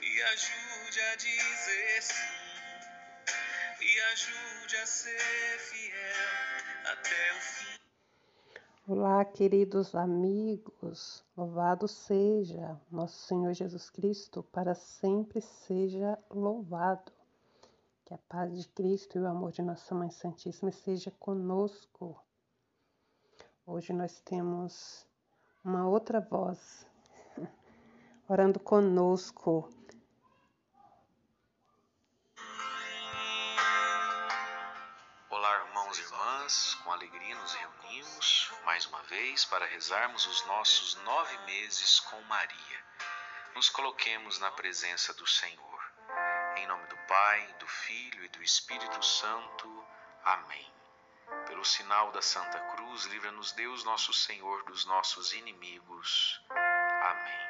Me ajude a dizer sim. Me ajude a ser fiel até o fim. Olá, queridos amigos, louvado seja nosso Senhor Jesus Cristo, para sempre seja louvado. Que a paz de Cristo e o amor de Nossa Mãe Santíssima esteja conosco. Hoje nós temos uma outra voz orando conosco. Olá, irmãos e irmãs, com alegria nos reunimos mais uma vez para rezarmos os nossos nove meses com Maria. Nos coloquemos na presença do Senhor. Em nome do Pai, do Filho e do Espírito Santo. Amém. Pelo sinal da Santa Cruz, livra-nos Deus, nosso Senhor, dos nossos inimigos. Amém.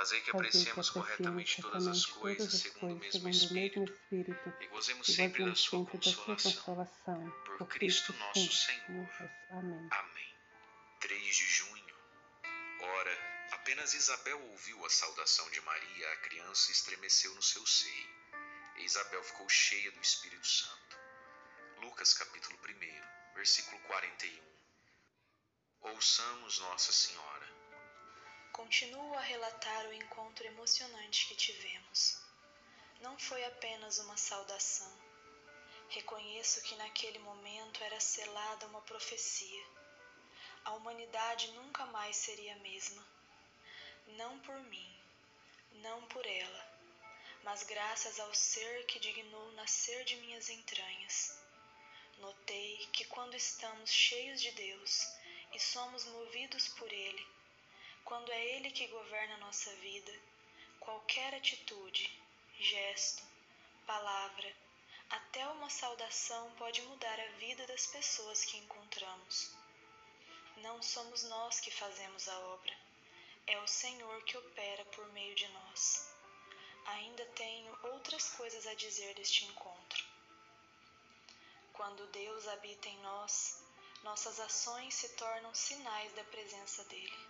Fazei que apreciemos corretamente todas as coisas segundo o mesmo Espírito, e gozemos sempre da sua consolação. Por Cristo nosso Senhor. Amém. Amém. 3 de junho. Ora, apenas Isabel ouviu a saudação de Maria, a criança estremeceu no seu seio. E Isabel ficou cheia do Espírito Santo. Lucas capítulo 1, versículo 41. Ouçamos Nossa Senhora. Continuo a relatar o encontro emocionante que tivemos. Não foi apenas uma saudação. Reconheço que naquele momento era selada uma profecia. A humanidade nunca mais seria a mesma. Não por mim, não por ela, mas graças ao ser que dignou nascer de minhas entranhas. Notei que quando estamos cheios de Deus e somos movidos por Ele, quando é Ele que governa nossa vida, qualquer atitude, gesto, palavra, até uma saudação pode mudar a vida das pessoas que encontramos. Não somos nós que fazemos a obra, é o Senhor que opera por meio de nós. Ainda tenho outras coisas a dizer deste encontro. Quando Deus habita em nós, nossas ações se tornam sinais da presença dele.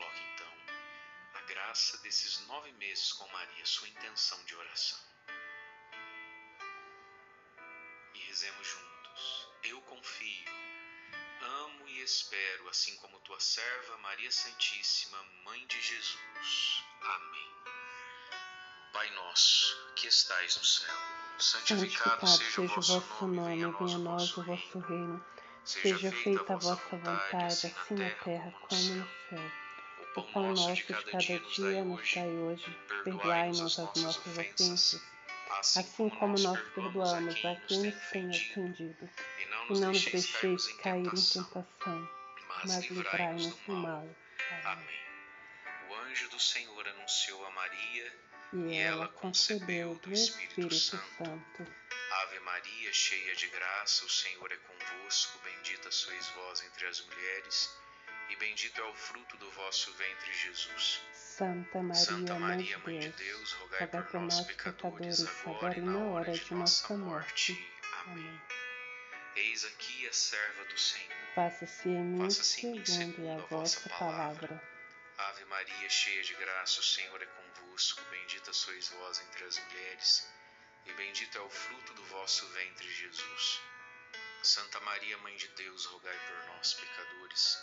Coloque então a graça desses nove meses com Maria, sua intenção de oração. E rezemos juntos. Eu confio, amo e espero, assim como tua serva Maria Santíssima, Mãe de Jesus. Amém. Pai nosso, que estais no céu, santificado, Santificado seja o vosso nome, venha a nós o vosso reino. Seja feita a vossa vontade, assim na terra como no céu. Pão nosso de cada dia nos dai hoje. Perdoai-nos as nossas ofensas, assim como nós perdoamos a quem nos tem ofendido. E não nos deixeis cair em tentação, mas livrai-nos do mal. Amém. O anjo do Senhor anunciou a Maria E ela concebeu do Espírito Santo. Ave Maria, cheia de graça, o Senhor é convosco. Bendita sois vós entre as mulheres, e bendito é o fruto do vosso ventre, Jesus. Santa Maria, Santa Maria, Mãe de Deus, Deus, rogai por nós, pecadores, agora e na hora de nossa morte. Amém. Amém. Eis aqui a serva do Senhor. Faça-se em mim Faça segundo a vossa palavra. Ave Maria, cheia de graça, o Senhor é convosco. Bendita sois vós entre as mulheres, e bendito é o fruto do vosso ventre, Jesus. Santa Maria, Mãe de Deus, rogai por nós, pecadores,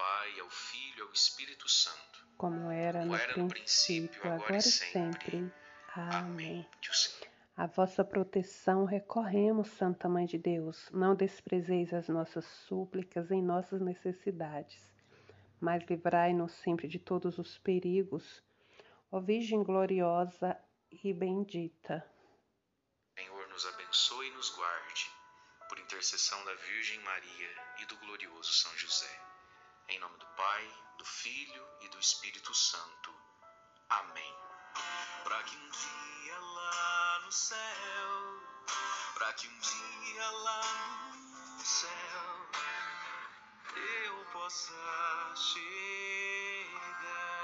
Pai, ao Filho e ao Espírito Santo. Como era no, era no princípio, agora e sempre. Amém. A vossa proteção recorremos, Santa Mãe de Deus. Não desprezeis as nossas súplicas em nossas necessidades, mas livrai-nos sempre de todos os perigos. Ó Virgem gloriosa e bendita. Senhor nos abençoe e nos guarde, por intercessão da Virgem Maria e do glorioso São José. Em nome do Pai, do Filho e do Espírito Santo. Amém. Para que um dia lá no céu, para que um dia lá no céu eu possa chegar